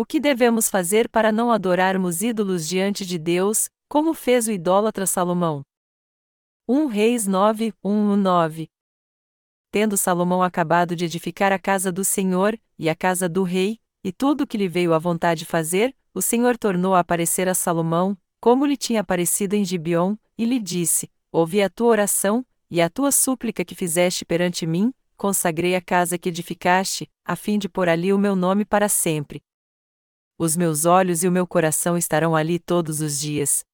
O que devemos fazer para não adorarmos ídolos diante de Deus, como fez o idólatra Salomão? 1 Reis 9, 1, 9 Tendo Salomão acabado de edificar a casa do Senhor, e a casa do rei, e tudo o que lhe veio à vontade fazer, o Senhor tornou a aparecer a Salomão, como lhe tinha aparecido em Gibeon, e lhe disse: Ouvi a tua oração, e a tua súplica que fizeste perante mim, consagrei a casa que edificaste, a fim de pôr ali o meu nome para sempre os meus olhos e o meu coração estarão ali todos os dias.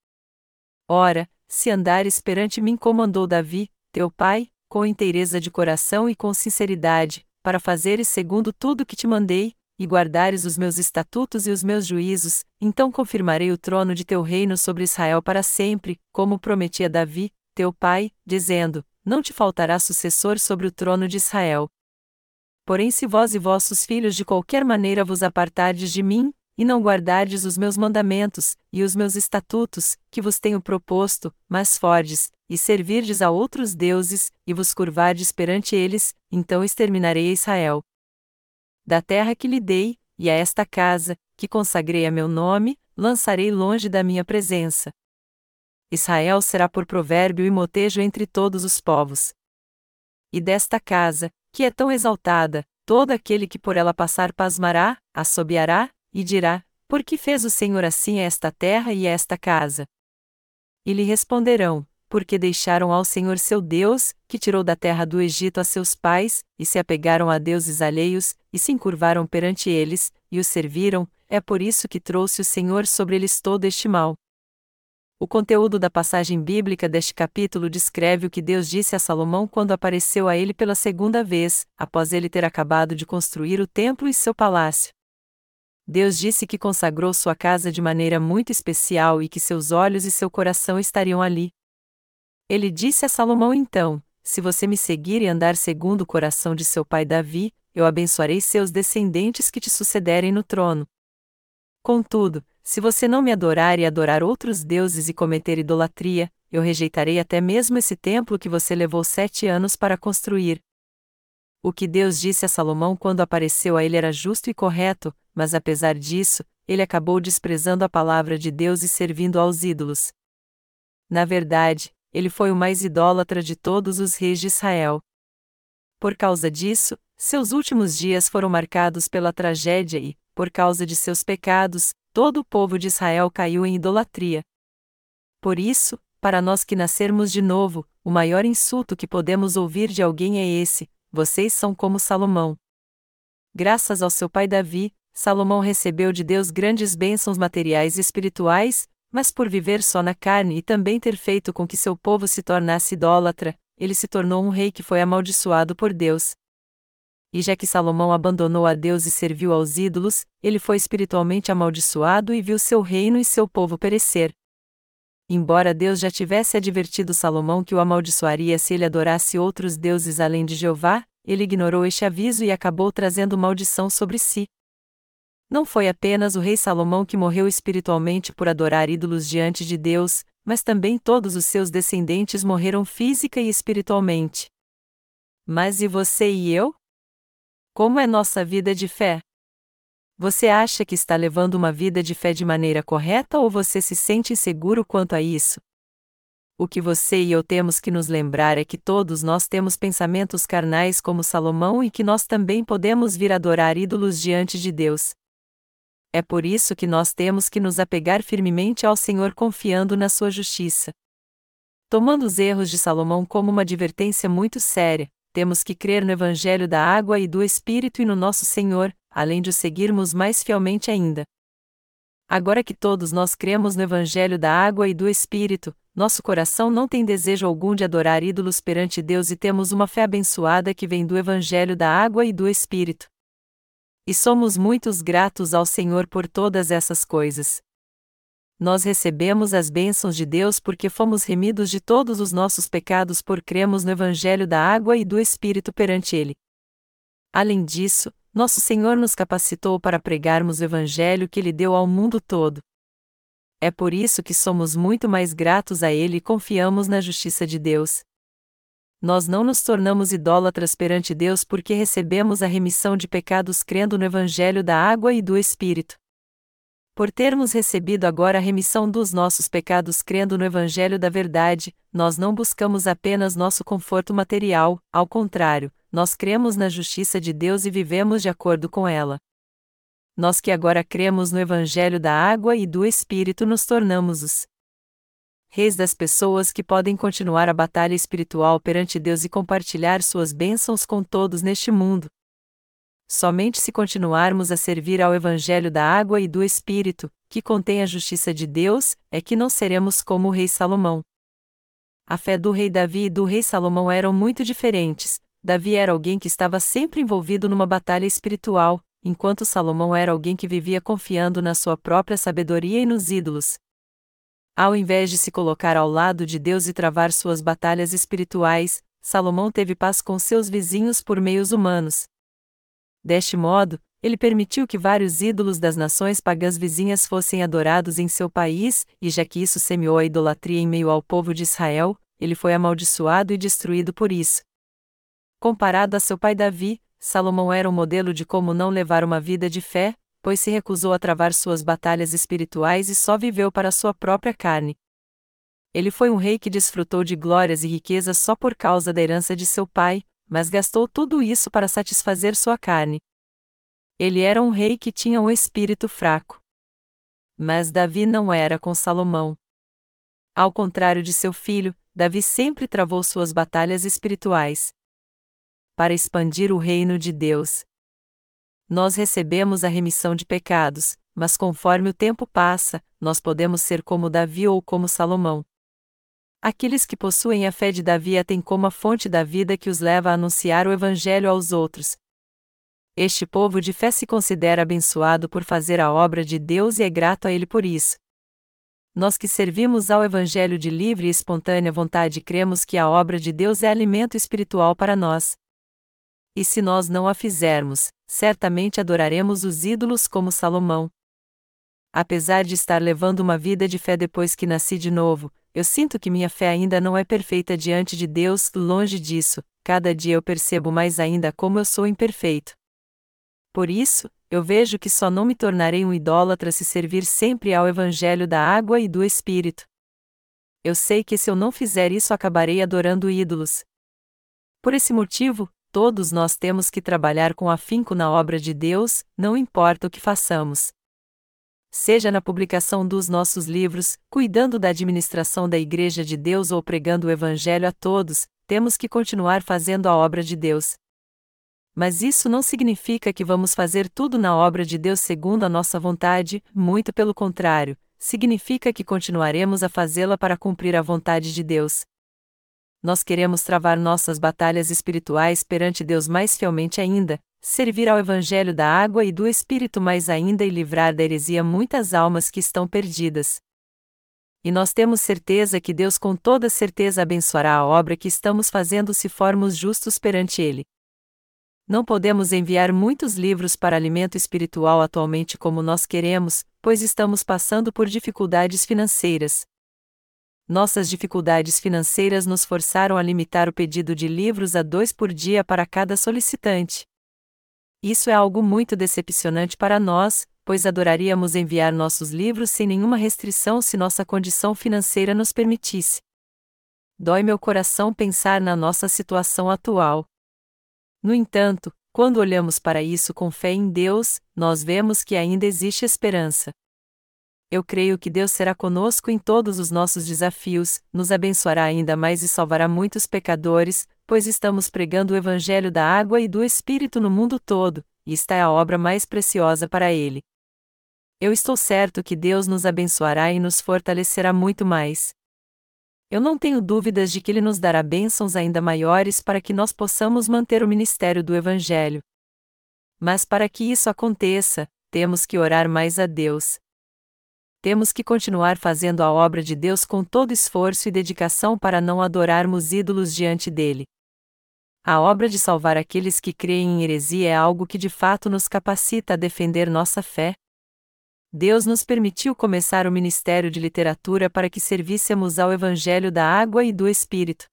Ora, se andares perante mim como andou Davi, teu pai, com inteireza de coração e com sinceridade, para fazeres segundo tudo que te mandei, e guardares os meus estatutos e os meus juízos, então confirmarei o trono de teu reino sobre Israel para sempre, como prometia Davi, teu pai, dizendo: Não te faltará sucessor sobre o trono de Israel. Porém, se vós e vossos filhos de qualquer maneira vos apartardes de mim, e não guardardes os meus mandamentos, e os meus estatutos, que vos tenho proposto, mas fordes, e servirdes a outros deuses, e vos curvardes perante eles, então exterminarei Israel. Da terra que lhe dei, e a esta casa, que consagrei a meu nome, lançarei longe da minha presença. Israel será por provérbio e motejo entre todos os povos. E desta casa, que é tão exaltada, todo aquele que por ela passar pasmará, assobiará, e dirá: Por que fez o Senhor assim a esta terra e a esta casa? E lhe responderão: Porque deixaram ao Senhor seu Deus, que tirou da terra do Egito a seus pais, e se apegaram a deuses alheios, e se encurvaram perante eles, e os serviram, é por isso que trouxe o Senhor sobre eles todo este mal. O conteúdo da passagem bíblica deste capítulo descreve o que Deus disse a Salomão quando apareceu a ele pela segunda vez, após ele ter acabado de construir o templo e seu palácio. Deus disse que consagrou sua casa de maneira muito especial e que seus olhos e seu coração estariam ali. Ele disse a Salomão então: Se você me seguir e andar segundo o coração de seu pai Davi, eu abençoarei seus descendentes que te sucederem no trono. Contudo, se você não me adorar e adorar outros deuses e cometer idolatria, eu rejeitarei até mesmo esse templo que você levou sete anos para construir. O que Deus disse a Salomão quando apareceu a ele era justo e correto, mas apesar disso, ele acabou desprezando a palavra de Deus e servindo aos ídolos. Na verdade, ele foi o mais idólatra de todos os reis de Israel. Por causa disso, seus últimos dias foram marcados pela tragédia e, por causa de seus pecados, todo o povo de Israel caiu em idolatria. Por isso, para nós que nascermos de novo, o maior insulto que podemos ouvir de alguém é esse: vocês são como Salomão. Graças ao seu pai Davi, Salomão recebeu de Deus grandes bênçãos materiais e espirituais, mas por viver só na carne e também ter feito com que seu povo se tornasse idólatra, ele se tornou um rei que foi amaldiçoado por Deus. E já que Salomão abandonou a Deus e serviu aos ídolos, ele foi espiritualmente amaldiçoado e viu seu reino e seu povo perecer. Embora Deus já tivesse advertido Salomão que o amaldiçoaria se ele adorasse outros deuses além de Jeová, ele ignorou este aviso e acabou trazendo maldição sobre si. Não foi apenas o rei Salomão que morreu espiritualmente por adorar ídolos diante de Deus, mas também todos os seus descendentes morreram física e espiritualmente. Mas e você e eu? Como é nossa vida de fé? Você acha que está levando uma vida de fé de maneira correta ou você se sente inseguro quanto a isso? O que você e eu temos que nos lembrar é que todos nós temos pensamentos carnais como Salomão e que nós também podemos vir adorar ídolos diante de Deus. É por isso que nós temos que nos apegar firmemente ao Senhor confiando na sua justiça. Tomando os erros de Salomão como uma advertência muito séria, temos que crer no Evangelho da água e do Espírito e no nosso Senhor, além de o seguirmos mais fielmente ainda. Agora que todos nós cremos no Evangelho da água e do Espírito, nosso coração não tem desejo algum de adorar ídolos perante Deus e temos uma fé abençoada que vem do Evangelho da água e do Espírito. E somos muitos gratos ao Senhor por todas essas coisas. Nós recebemos as bênçãos de Deus porque fomos remidos de todos os nossos pecados por cremos no Evangelho da água e do Espírito perante Ele. Além disso, nosso Senhor nos capacitou para pregarmos o Evangelho que Ele deu ao mundo todo. É por isso que somos muito mais gratos a Ele e confiamos na justiça de Deus nós não nos tornamos idólatras perante Deus porque recebemos a remissão de pecados crendo no Evangelho da água e do Espírito. Por termos recebido agora a remissão dos nossos pecados crendo no Evangelho da Verdade, nós não buscamos apenas nosso conforto material, ao contrário, nós cremos na justiça de Deus e vivemos de acordo com ela. Nós que agora cremos no Evangelho da Água e do Espírito nos tornamos os reis das pessoas que podem continuar a batalha espiritual perante Deus e compartilhar suas bênçãos com todos neste mundo. Somente se continuarmos a servir ao Evangelho da água e do Espírito, que contém a justiça de Deus, é que não seremos como o rei Salomão. A fé do rei Davi e do rei Salomão eram muito diferentes. Davi era alguém que estava sempre envolvido numa batalha espiritual, enquanto Salomão era alguém que vivia confiando na sua própria sabedoria e nos ídolos. Ao invés de se colocar ao lado de Deus e travar suas batalhas espirituais, Salomão teve paz com seus vizinhos por meios humanos. Deste modo, ele permitiu que vários ídolos das nações pagãs vizinhas fossem adorados em seu país, e já que isso semeou a idolatria em meio ao povo de Israel, ele foi amaldiçoado e destruído por isso. Comparado a seu pai Davi, Salomão era um modelo de como não levar uma vida de fé, pois se recusou a travar suas batalhas espirituais e só viveu para sua própria carne. Ele foi um rei que desfrutou de glórias e riquezas só por causa da herança de seu pai, mas gastou tudo isso para satisfazer sua carne. Ele era um rei que tinha um espírito fraco. Mas Davi não era com Salomão. Ao contrário de seu filho, Davi sempre travou suas batalhas espirituais. Para expandir o reino de Deus. Nós recebemos a remissão de pecados, mas conforme o tempo passa, nós podemos ser como Davi ou como Salomão. Aqueles que possuem a fé de Davi a têm como a fonte da vida que os leva a anunciar o Evangelho aos outros. Este povo de fé se considera abençoado por fazer a obra de Deus e é grato a Ele por isso. Nós que servimos ao Evangelho de livre e espontânea vontade cremos que a obra de Deus é alimento espiritual para nós. E se nós não a fizermos, certamente adoraremos os ídolos como Salomão. Apesar de estar levando uma vida de fé depois que nasci de novo, eu sinto que minha fé ainda não é perfeita diante de Deus, longe disso, cada dia eu percebo mais ainda como eu sou imperfeito. Por isso, eu vejo que só não me tornarei um idólatra se servir sempre ao Evangelho da água e do Espírito. Eu sei que se eu não fizer isso acabarei adorando ídolos. Por esse motivo, todos nós temos que trabalhar com afinco na obra de Deus, não importa o que façamos seja na publicação dos nossos livros, cuidando da administração da Igreja de Deus ou pregando o Evangelho a todos, temos que continuar fazendo a obra de Deus. Mas isso não significa que vamos fazer tudo na obra de Deus segundo a nossa vontade, muito pelo contrário, significa que continuaremos a fazê-la para cumprir a vontade de Deus. Nós queremos travar nossas batalhas espirituais perante Deus mais fielmente ainda, servir ao Evangelho da água e do Espírito mais ainda e livrar da heresia muitas almas que estão perdidas. E nós temos certeza que Deus com toda certeza abençoará a obra que estamos fazendo se formos justos perante Ele. Não podemos enviar muitos livros para alimento espiritual atualmente como nós queremos, pois estamos passando por dificuldades financeiras. Nossas dificuldades financeiras nos forçaram a limitar o pedido de livros a dois por dia para cada solicitante. Isso é algo muito decepcionante para nós, pois adoraríamos enviar nossos livros sem nenhuma restrição se nossa condição financeira nos permitisse. Dói meu coração pensar na nossa situação atual. No entanto, quando olhamos para isso com fé em Deus, nós vemos que ainda existe esperança. Eu creio que Deus será conosco em todos os nossos desafios, nos abençoará ainda mais e salvará muitos pecadores, pois estamos pregando o Evangelho da água e do Espírito no mundo todo, e está a obra mais preciosa para ele. Eu estou certo que Deus nos abençoará e nos fortalecerá muito mais. Eu não tenho dúvidas de que Ele nos dará bênçãos ainda maiores para que nós possamos manter o ministério do Evangelho. Mas para que isso aconteça, temos que orar mais a Deus. Temos que continuar fazendo a obra de Deus com todo esforço e dedicação para não adorarmos ídolos diante dele. A obra de salvar aqueles que creem em heresia é algo que de fato nos capacita a defender nossa fé. Deus nos permitiu começar o ministério de literatura para que servíssemos ao Evangelho da água e do Espírito.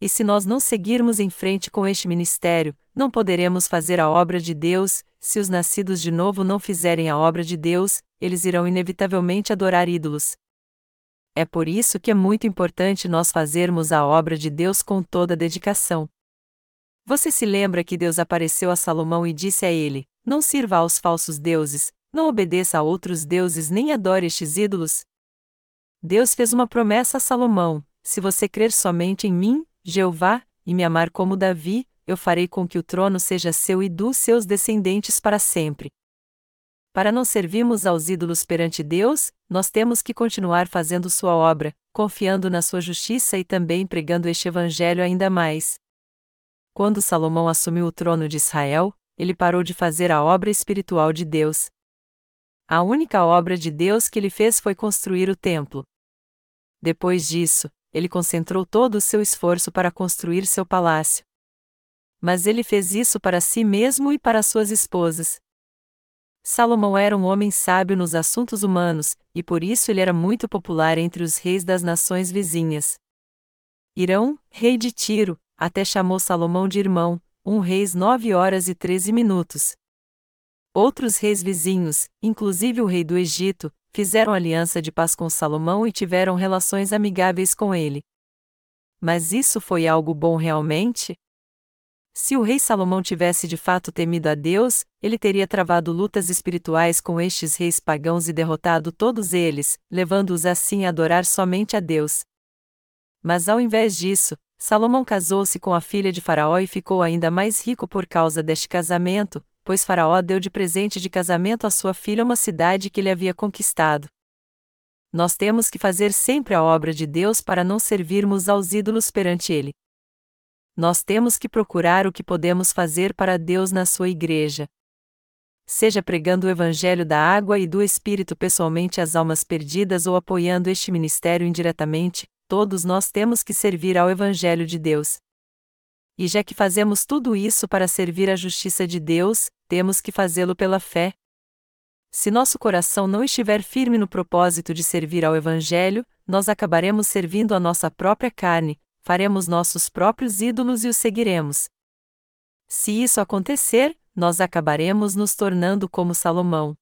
E se nós não seguirmos em frente com este ministério, não poderemos fazer a obra de Deus, se os nascidos de novo não fizerem a obra de Deus, eles irão inevitavelmente adorar ídolos. É por isso que é muito importante nós fazermos a obra de Deus com toda dedicação. Você se lembra que Deus apareceu a Salomão e disse a ele: Não sirva aos falsos deuses, não obedeça a outros deuses nem adore estes ídolos? Deus fez uma promessa a Salomão: Se você crer somente em mim, Jeová, e me amar como Davi, eu farei com que o trono seja seu e dos seus descendentes para sempre. Para não servirmos aos ídolos perante Deus, nós temos que continuar fazendo sua obra, confiando na sua justiça e também pregando este evangelho ainda mais. Quando Salomão assumiu o trono de Israel, ele parou de fazer a obra espiritual de Deus, a única obra de Deus que ele fez foi construir o templo. Depois disso, ele concentrou todo o seu esforço para construir seu palácio. Mas ele fez isso para si mesmo e para suas esposas. Salomão era um homem sábio nos assuntos humanos, e por isso ele era muito popular entre os reis das nações vizinhas. Irão, rei de Tiro, até chamou Salomão de irmão, um reis nove horas e treze minutos. Outros reis vizinhos, inclusive o rei do Egito, fizeram aliança de paz com Salomão e tiveram relações amigáveis com ele. Mas isso foi algo bom realmente? Se o rei Salomão tivesse de fato temido a Deus, ele teria travado lutas espirituais com estes reis pagãos e derrotado todos eles, levando-os assim a adorar somente a Deus. Mas ao invés disso, Salomão casou-se com a filha de Faraó e ficou ainda mais rico por causa deste casamento, pois Faraó deu de presente de casamento à sua filha uma cidade que ele havia conquistado. Nós temos que fazer sempre a obra de Deus para não servirmos aos ídolos perante ele. Nós temos que procurar o que podemos fazer para Deus na sua igreja. Seja pregando o evangelho da água e do Espírito pessoalmente às almas perdidas ou apoiando este ministério indiretamente, todos nós temos que servir ao evangelho de Deus. E já que fazemos tudo isso para servir a justiça de Deus, temos que fazê-lo pela fé. Se nosso coração não estiver firme no propósito de servir ao Evangelho, nós acabaremos servindo a nossa própria carne, faremos nossos próprios ídolos e os seguiremos. Se isso acontecer, nós acabaremos nos tornando como Salomão.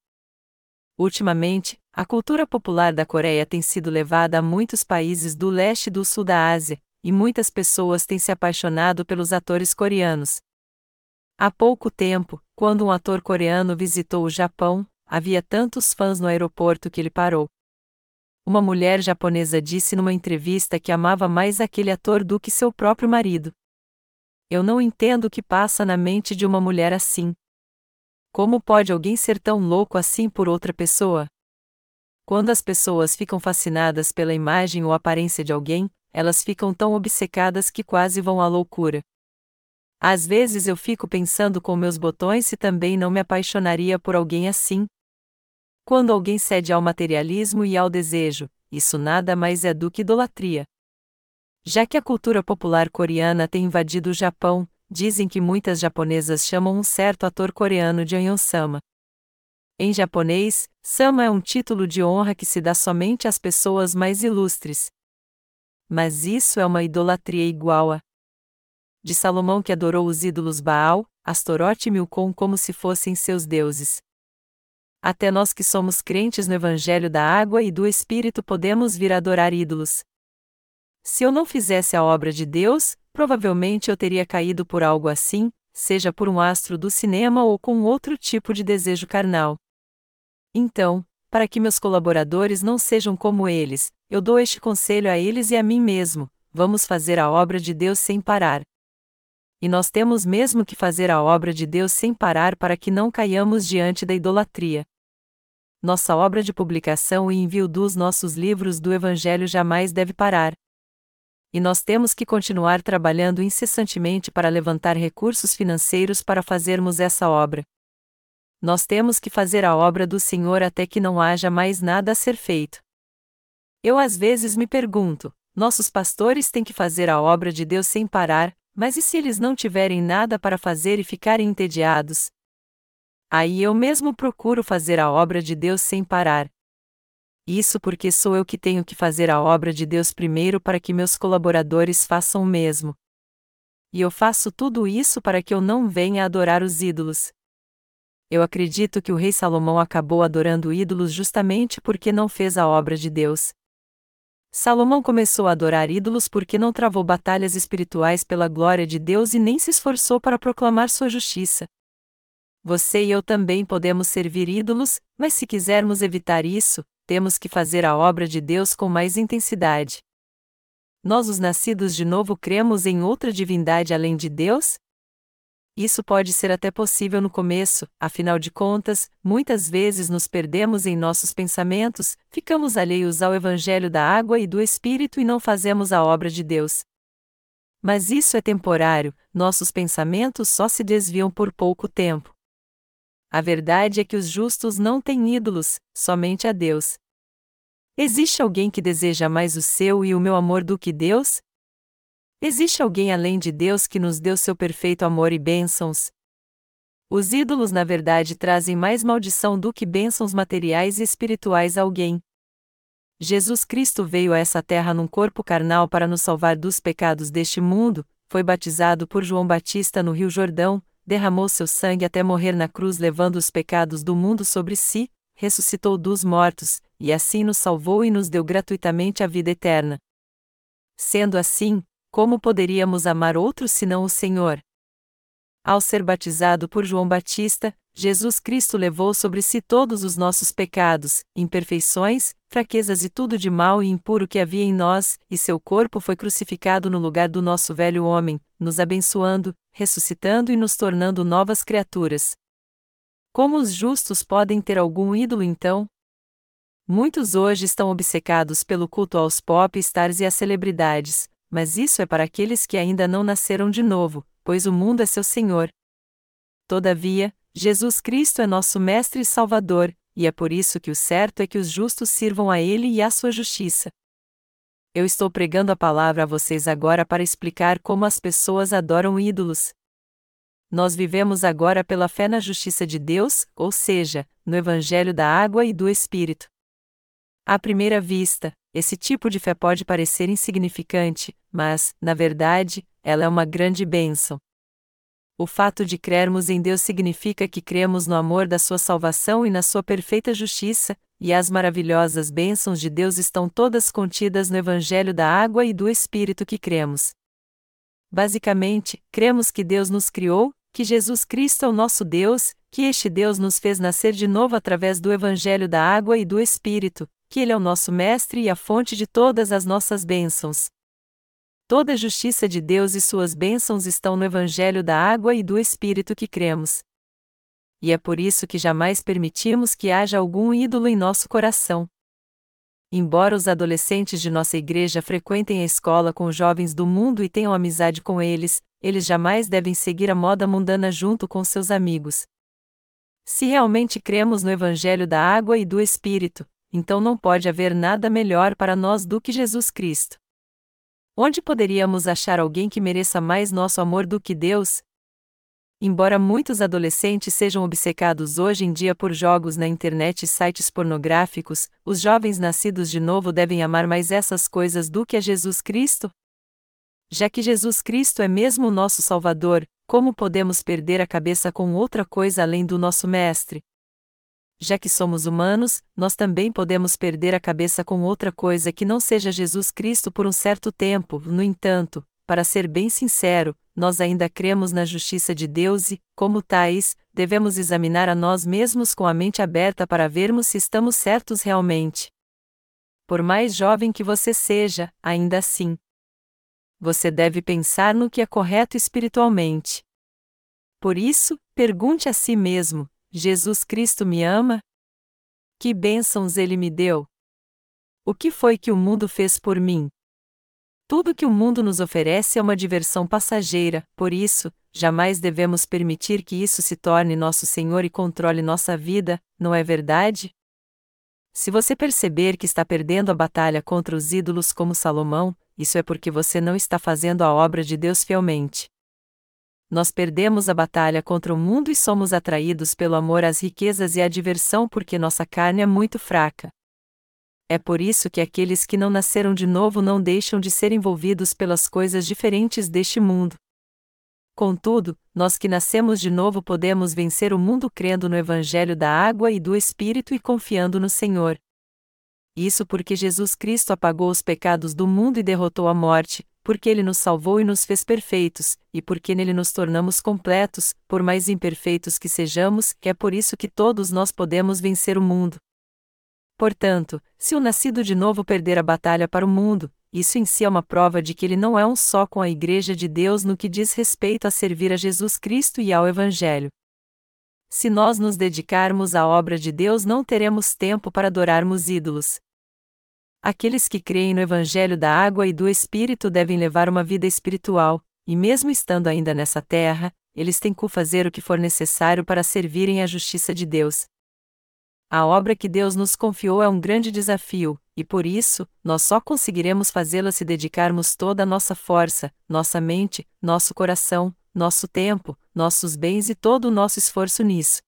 Ultimamente, a cultura popular da Coreia tem sido levada a muitos países do leste e do sul da Ásia, e muitas pessoas têm se apaixonado pelos atores coreanos. Há pouco tempo, quando um ator coreano visitou o Japão, havia tantos fãs no aeroporto que ele parou. Uma mulher japonesa disse numa entrevista que amava mais aquele ator do que seu próprio marido. Eu não entendo o que passa na mente de uma mulher assim. Como pode alguém ser tão louco assim por outra pessoa? Quando as pessoas ficam fascinadas pela imagem ou aparência de alguém, elas ficam tão obcecadas que quase vão à loucura. Às vezes eu fico pensando com meus botões se também não me apaixonaria por alguém assim. Quando alguém cede ao materialismo e ao desejo, isso nada mais é do que idolatria. Já que a cultura popular coreana tem invadido o Japão, dizem que muitas japonesas chamam um certo ator coreano de Anyon-sama. Em japonês, Sama é um título de honra que se dá somente às pessoas mais ilustres, mas isso é uma idolatria igual a de Salomão que adorou os ídolos Baal, Astorote e Milcom como se fossem seus deuses. Até nós que somos crentes no Evangelho da Água e do Espírito podemos vir adorar ídolos. Se eu não fizesse a obra de Deus, provavelmente eu teria caído por algo assim, seja por um astro do cinema ou com outro tipo de desejo carnal. Então, para que meus colaboradores não sejam como eles, eu dou este conselho a eles e a mim mesmo: vamos fazer a obra de Deus sem parar. E nós temos mesmo que fazer a obra de Deus sem parar para que não caiamos diante da idolatria. Nossa obra de publicação e envio dos nossos livros do Evangelho jamais deve parar. E nós temos que continuar trabalhando incessantemente para levantar recursos financeiros para fazermos essa obra. Nós temos que fazer a obra do Senhor até que não haja mais nada a ser feito. Eu às vezes me pergunto: nossos pastores têm que fazer a obra de Deus sem parar, mas e se eles não tiverem nada para fazer e ficarem entediados? Aí eu mesmo procuro fazer a obra de Deus sem parar. Isso porque sou eu que tenho que fazer a obra de Deus primeiro para que meus colaboradores façam o mesmo. E eu faço tudo isso para que eu não venha adorar os ídolos. Eu acredito que o rei Salomão acabou adorando ídolos justamente porque não fez a obra de Deus. Salomão começou a adorar ídolos porque não travou batalhas espirituais pela glória de Deus e nem se esforçou para proclamar sua justiça. Você e eu também podemos servir ídolos, mas se quisermos evitar isso, temos que fazer a obra de Deus com mais intensidade. Nós, os nascidos de novo, cremos em outra divindade além de Deus? Isso pode ser até possível no começo, afinal de contas, muitas vezes nos perdemos em nossos pensamentos, ficamos alheios ao Evangelho da água e do Espírito e não fazemos a obra de Deus. Mas isso é temporário, nossos pensamentos só se desviam por pouco tempo. A verdade é que os justos não têm ídolos, somente a Deus. Existe alguém que deseja mais o seu e o meu amor do que Deus? Existe alguém além de Deus que nos deu seu perfeito amor e bênçãos? Os ídolos, na verdade, trazem mais maldição do que bênçãos materiais e espirituais a alguém. Jesus Cristo veio a essa terra num corpo carnal para nos salvar dos pecados deste mundo, foi batizado por João Batista no Rio Jordão, derramou seu sangue até morrer na cruz levando os pecados do mundo sobre si, ressuscitou dos mortos, e assim nos salvou e nos deu gratuitamente a vida eterna. Sendo assim, como poderíamos amar outros senão o Senhor? Ao ser batizado por João Batista, Jesus Cristo levou sobre si todos os nossos pecados, imperfeições, fraquezas e tudo de mal e impuro que havia em nós, e seu corpo foi crucificado no lugar do nosso velho homem, nos abençoando, ressuscitando e nos tornando novas criaturas. Como os justos podem ter algum ídolo então? Muitos hoje estão obcecados pelo culto aos pop stars e às celebridades, mas isso é para aqueles que ainda não nasceram de novo, pois o mundo é seu Senhor. Todavia, Jesus Cristo é nosso Mestre e Salvador, e é por isso que o certo é que os justos sirvam a Ele e à sua justiça. Eu estou pregando a palavra a vocês agora para explicar como as pessoas adoram ídolos. Nós vivemos agora pela fé na justiça de Deus, ou seja, no Evangelho da água e do Espírito. À primeira vista, esse tipo de fé pode parecer insignificante, mas, na verdade, ela é uma grande bênção. O fato de crermos em Deus significa que cremos no amor da sua salvação e na sua perfeita justiça, e as maravilhosas bênçãos de Deus estão todas contidas no Evangelho da água e do Espírito que cremos. Basicamente, cremos que Deus nos criou, que Jesus Cristo é o nosso Deus, que este Deus nos fez nascer de novo através do Evangelho da água e do Espírito, que Ele é o nosso Mestre e a fonte de todas as nossas bênçãos. Toda a justiça de Deus e suas bênçãos estão no Evangelho da água e do Espírito que cremos. E é por isso que jamais permitimos que haja algum ídolo em nosso coração. Embora os adolescentes de nossa igreja frequentem a escola com jovens do mundo e tenham amizade com eles, eles jamais devem seguir a moda mundana junto com seus amigos. Se realmente cremos no Evangelho da água e do Espírito, então não pode haver nada melhor para nós do que Jesus Cristo. Onde poderíamos achar alguém que mereça mais nosso amor do que Deus? Embora muitos adolescentes sejam obcecados hoje em dia por jogos na internet e sites pornográficos, os jovens nascidos de novo devem amar mais essas coisas do que a Jesus Cristo? Já que Jesus Cristo é mesmo o nosso Salvador, como podemos perder a cabeça com outra coisa além do nosso Mestre? Já que somos humanos, nós também podemos perder a cabeça com outra coisa que não seja Jesus Cristo por um certo tempo, no entanto, para ser bem sincero, nós ainda cremos na justiça de Deus e, como tais, devemos examinar a nós mesmos com a mente aberta para vermos se estamos certos realmente. Por mais jovem que você seja, ainda assim. Você deve pensar no que é correto espiritualmente. Por isso, pergunte a si mesmo: Jesus Cristo me ama? Que bênçãos ele me deu! O que foi que o mundo fez por mim? Tudo que o mundo nos oferece é uma diversão passageira, por isso, jamais devemos permitir que isso se torne nosso Senhor e controle nossa vida, não é verdade? Se você perceber que está perdendo a batalha contra os ídolos como Salomão, isso é porque você não está fazendo a obra de Deus fielmente nós perdemos a batalha contra o mundo e somos atraídos pelo amor às riquezas e à diversão porque nossa carne é muito fraca. É por isso que aqueles que não nasceram de novo não deixam de ser envolvidos pelas coisas diferentes deste mundo. Contudo, nós que nascemos de novo podemos vencer o mundo crendo no Evangelho da água e do Espírito e confiando no Senhor. Isso porque Jesus Cristo apagou os pecados do mundo e derrotou a morte, porque ele nos salvou e nos fez perfeitos, e porque nele nos tornamos completos, por mais imperfeitos que sejamos, é por isso que todos nós podemos vencer o mundo. Portanto, se o nascido de novo perder a batalha para o mundo, isso em si é uma prova de que ele não é um só com a Igreja de Deus no que diz respeito a servir a Jesus Cristo e ao Evangelho. Se nós nos dedicarmos à obra de Deus, não teremos tempo para adorarmos ídolos. Aqueles que creem no Evangelho da água e do Espírito devem levar uma vida espiritual, e mesmo estando ainda nessa terra, eles têm que fazer o que for necessário para servirem à justiça de Deus. A obra que Deus nos confiou é um grande desafio, e por isso, nós só conseguiremos fazê-la se dedicarmos toda a nossa força, nossa mente, nosso coração, nosso tempo, nossos bens e todo o nosso esforço nisso.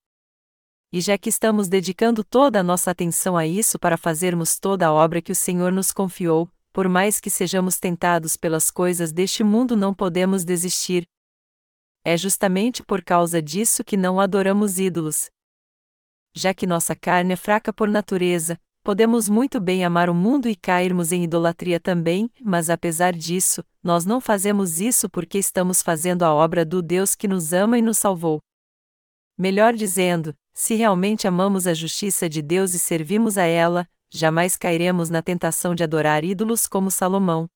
E já que estamos dedicando toda a nossa atenção a isso para fazermos toda a obra que o Senhor nos confiou, por mais que sejamos tentados pelas coisas deste mundo, não podemos desistir. É justamente por causa disso que não adoramos ídolos, já que nossa carne é fraca por natureza, podemos muito bem amar o mundo e cairmos em idolatria também, mas apesar disso, nós não fazemos isso porque estamos fazendo a obra do Deus que nos ama e nos salvou. Melhor dizendo, se realmente amamos a justiça de Deus e servimos a ela, jamais cairemos na tentação de adorar ídolos como Salomão.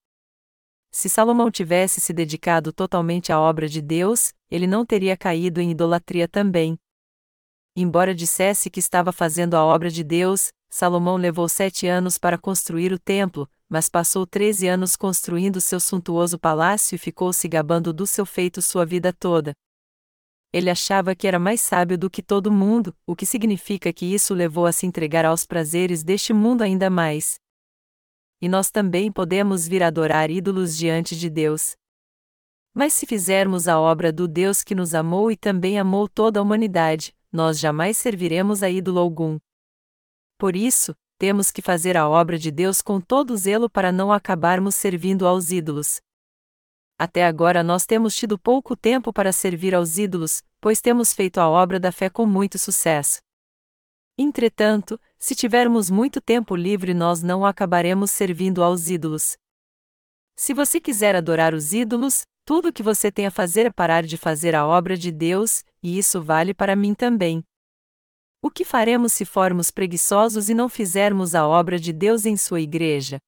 Se Salomão tivesse se dedicado totalmente à obra de Deus, ele não teria caído em idolatria também, Embora dissesse que estava fazendo a obra de Deus, Salomão levou sete anos para construir o templo, mas passou treze anos construindo seu suntuoso palácio e ficou se gabando do seu feito sua vida toda. Ele achava que era mais sábio do que todo mundo, o que significa que isso levou a se entregar aos prazeres deste mundo ainda mais. E nós também podemos vir adorar ídolos diante de Deus. Mas se fizermos a obra do Deus que nos amou e também amou toda a humanidade, nós jamais serviremos a ídolo algum. Por isso, temos que fazer a obra de Deus com todo zelo para não acabarmos servindo aos ídolos. Até agora nós temos tido pouco tempo para servir aos ídolos, pois temos feito a obra da fé com muito sucesso. Entretanto, se tivermos muito tempo livre, nós não acabaremos servindo aos ídolos. Se você quiser adorar os ídolos, tudo o que você tem a fazer é parar de fazer a obra de Deus, e isso vale para mim também. O que faremos se formos preguiçosos e não fizermos a obra de Deus em sua igreja?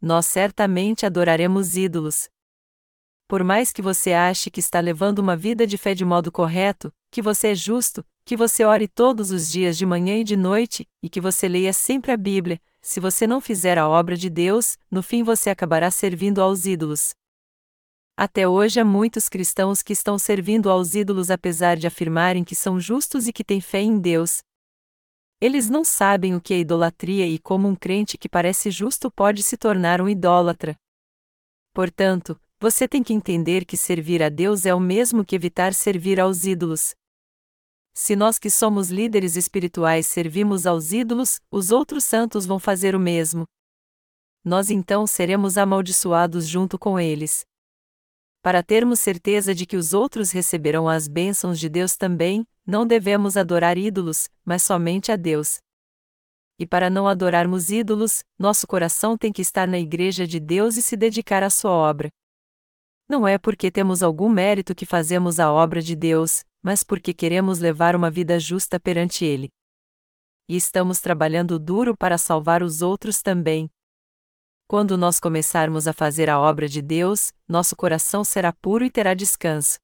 Nós certamente adoraremos ídolos. Por mais que você ache que está levando uma vida de fé de modo correto, que você é justo, que você ore todos os dias de manhã e de noite, e que você leia sempre a Bíblia, se você não fizer a obra de Deus, no fim você acabará servindo aos ídolos. Até hoje há muitos cristãos que estão servindo aos ídolos apesar de afirmarem que são justos e que têm fé em Deus. Eles não sabem o que é idolatria e como um crente que parece justo pode se tornar um idólatra. Portanto, você tem que entender que servir a Deus é o mesmo que evitar servir aos ídolos. Se nós que somos líderes espirituais servimos aos ídolos, os outros santos vão fazer o mesmo. Nós então seremos amaldiçoados junto com eles para termos certeza de que os outros receberão as bênçãos de Deus também, não devemos adorar ídolos, mas somente a Deus. E para não adorarmos ídolos, nosso coração tem que estar na Igreja de Deus e se dedicar à sua obra. Não é porque temos algum mérito que fazemos a obra de Deus, mas porque queremos levar uma vida justa perante Ele. E estamos trabalhando duro para salvar os outros também. Quando nós começarmos a fazer a obra de Deus, nosso coração será puro e terá descanso.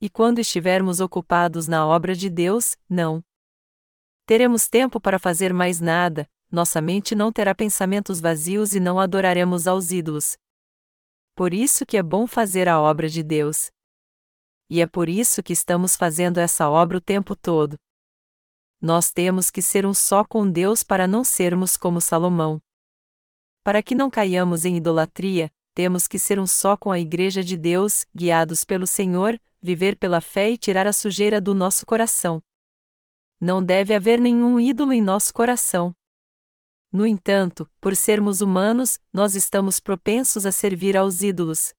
E quando estivermos ocupados na obra de Deus, não. Teremos tempo para fazer mais nada, nossa mente não terá pensamentos vazios e não adoraremos aos ídolos. Por isso que é bom fazer a obra de Deus. E é por isso que estamos fazendo essa obra o tempo todo. Nós temos que ser um só com Deus para não sermos como Salomão. Para que não caiamos em idolatria, temos que ser um só com a Igreja de Deus, guiados pelo Senhor, viver pela fé e tirar a sujeira do nosso coração. Não deve haver nenhum ídolo em nosso coração. No entanto, por sermos humanos, nós estamos propensos a servir aos ídolos.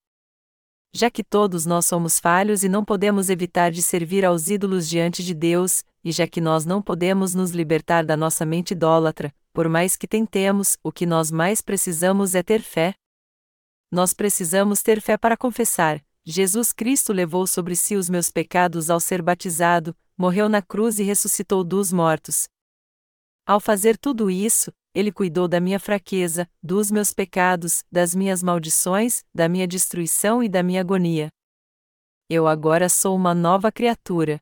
Já que todos nós somos falhos e não podemos evitar de servir aos ídolos diante de Deus, e já que nós não podemos nos libertar da nossa mente idólatra, por mais que tentemos, o que nós mais precisamos é ter fé. Nós precisamos ter fé para confessar: Jesus Cristo levou sobre si os meus pecados ao ser batizado, morreu na cruz e ressuscitou dos mortos. Ao fazer tudo isso, ele cuidou da minha fraqueza, dos meus pecados, das minhas maldições, da minha destruição e da minha agonia. Eu agora sou uma nova criatura.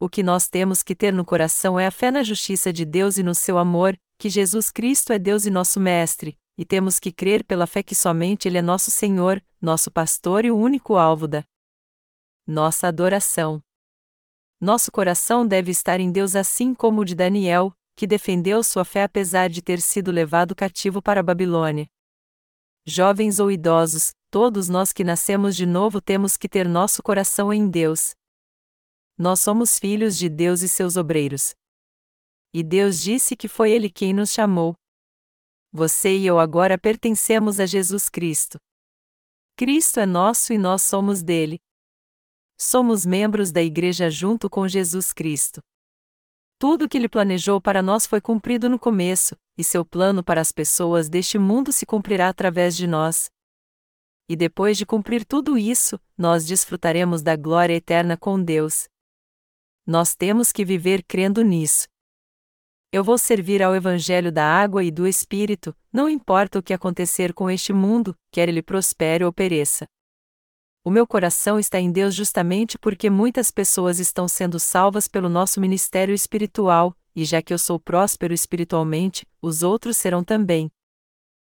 O que nós temos que ter no coração é a fé na justiça de Deus e no seu amor, que Jesus Cristo é Deus e nosso Mestre, e temos que crer pela fé que somente Ele é nosso Senhor, nosso pastor e o único alvo da nossa adoração. Nosso coração deve estar em Deus assim como o de Daniel, que defendeu sua fé apesar de ter sido levado cativo para a Babilônia. Jovens ou idosos, todos nós que nascemos de novo temos que ter nosso coração em Deus. Nós somos filhos de Deus e seus obreiros. E Deus disse que foi Ele quem nos chamou. Você e eu agora pertencemos a Jesus Cristo. Cristo é nosso e nós somos dele. Somos membros da Igreja junto com Jesus Cristo. Tudo o que ele planejou para nós foi cumprido no começo, e seu plano para as pessoas deste mundo se cumprirá através de nós. E depois de cumprir tudo isso, nós desfrutaremos da glória eterna com Deus. Nós temos que viver crendo nisso. Eu vou servir ao Evangelho da água e do Espírito, não importa o que acontecer com este mundo, quer ele prospere ou pereça. O meu coração está em Deus justamente porque muitas pessoas estão sendo salvas pelo nosso ministério espiritual, e já que eu sou próspero espiritualmente, os outros serão também.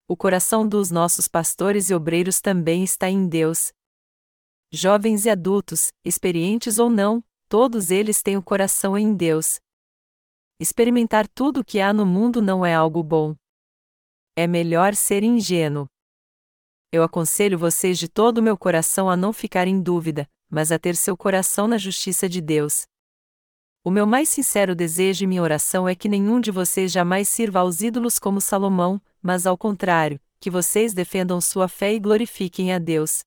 O coração dos nossos pastores e obreiros também está em Deus. Jovens e adultos, experientes ou não, todos eles têm o coração em Deus. Experimentar tudo o que há no mundo não é algo bom. É melhor ser ingênuo eu aconselho vocês de todo o meu coração a não ficar em dúvida, mas a ter seu coração na justiça de Deus. O meu mais sincero desejo e minha oração é que nenhum de vocês jamais sirva aos ídolos como Salomão, mas ao contrário, que vocês defendam sua fé e glorifiquem a Deus.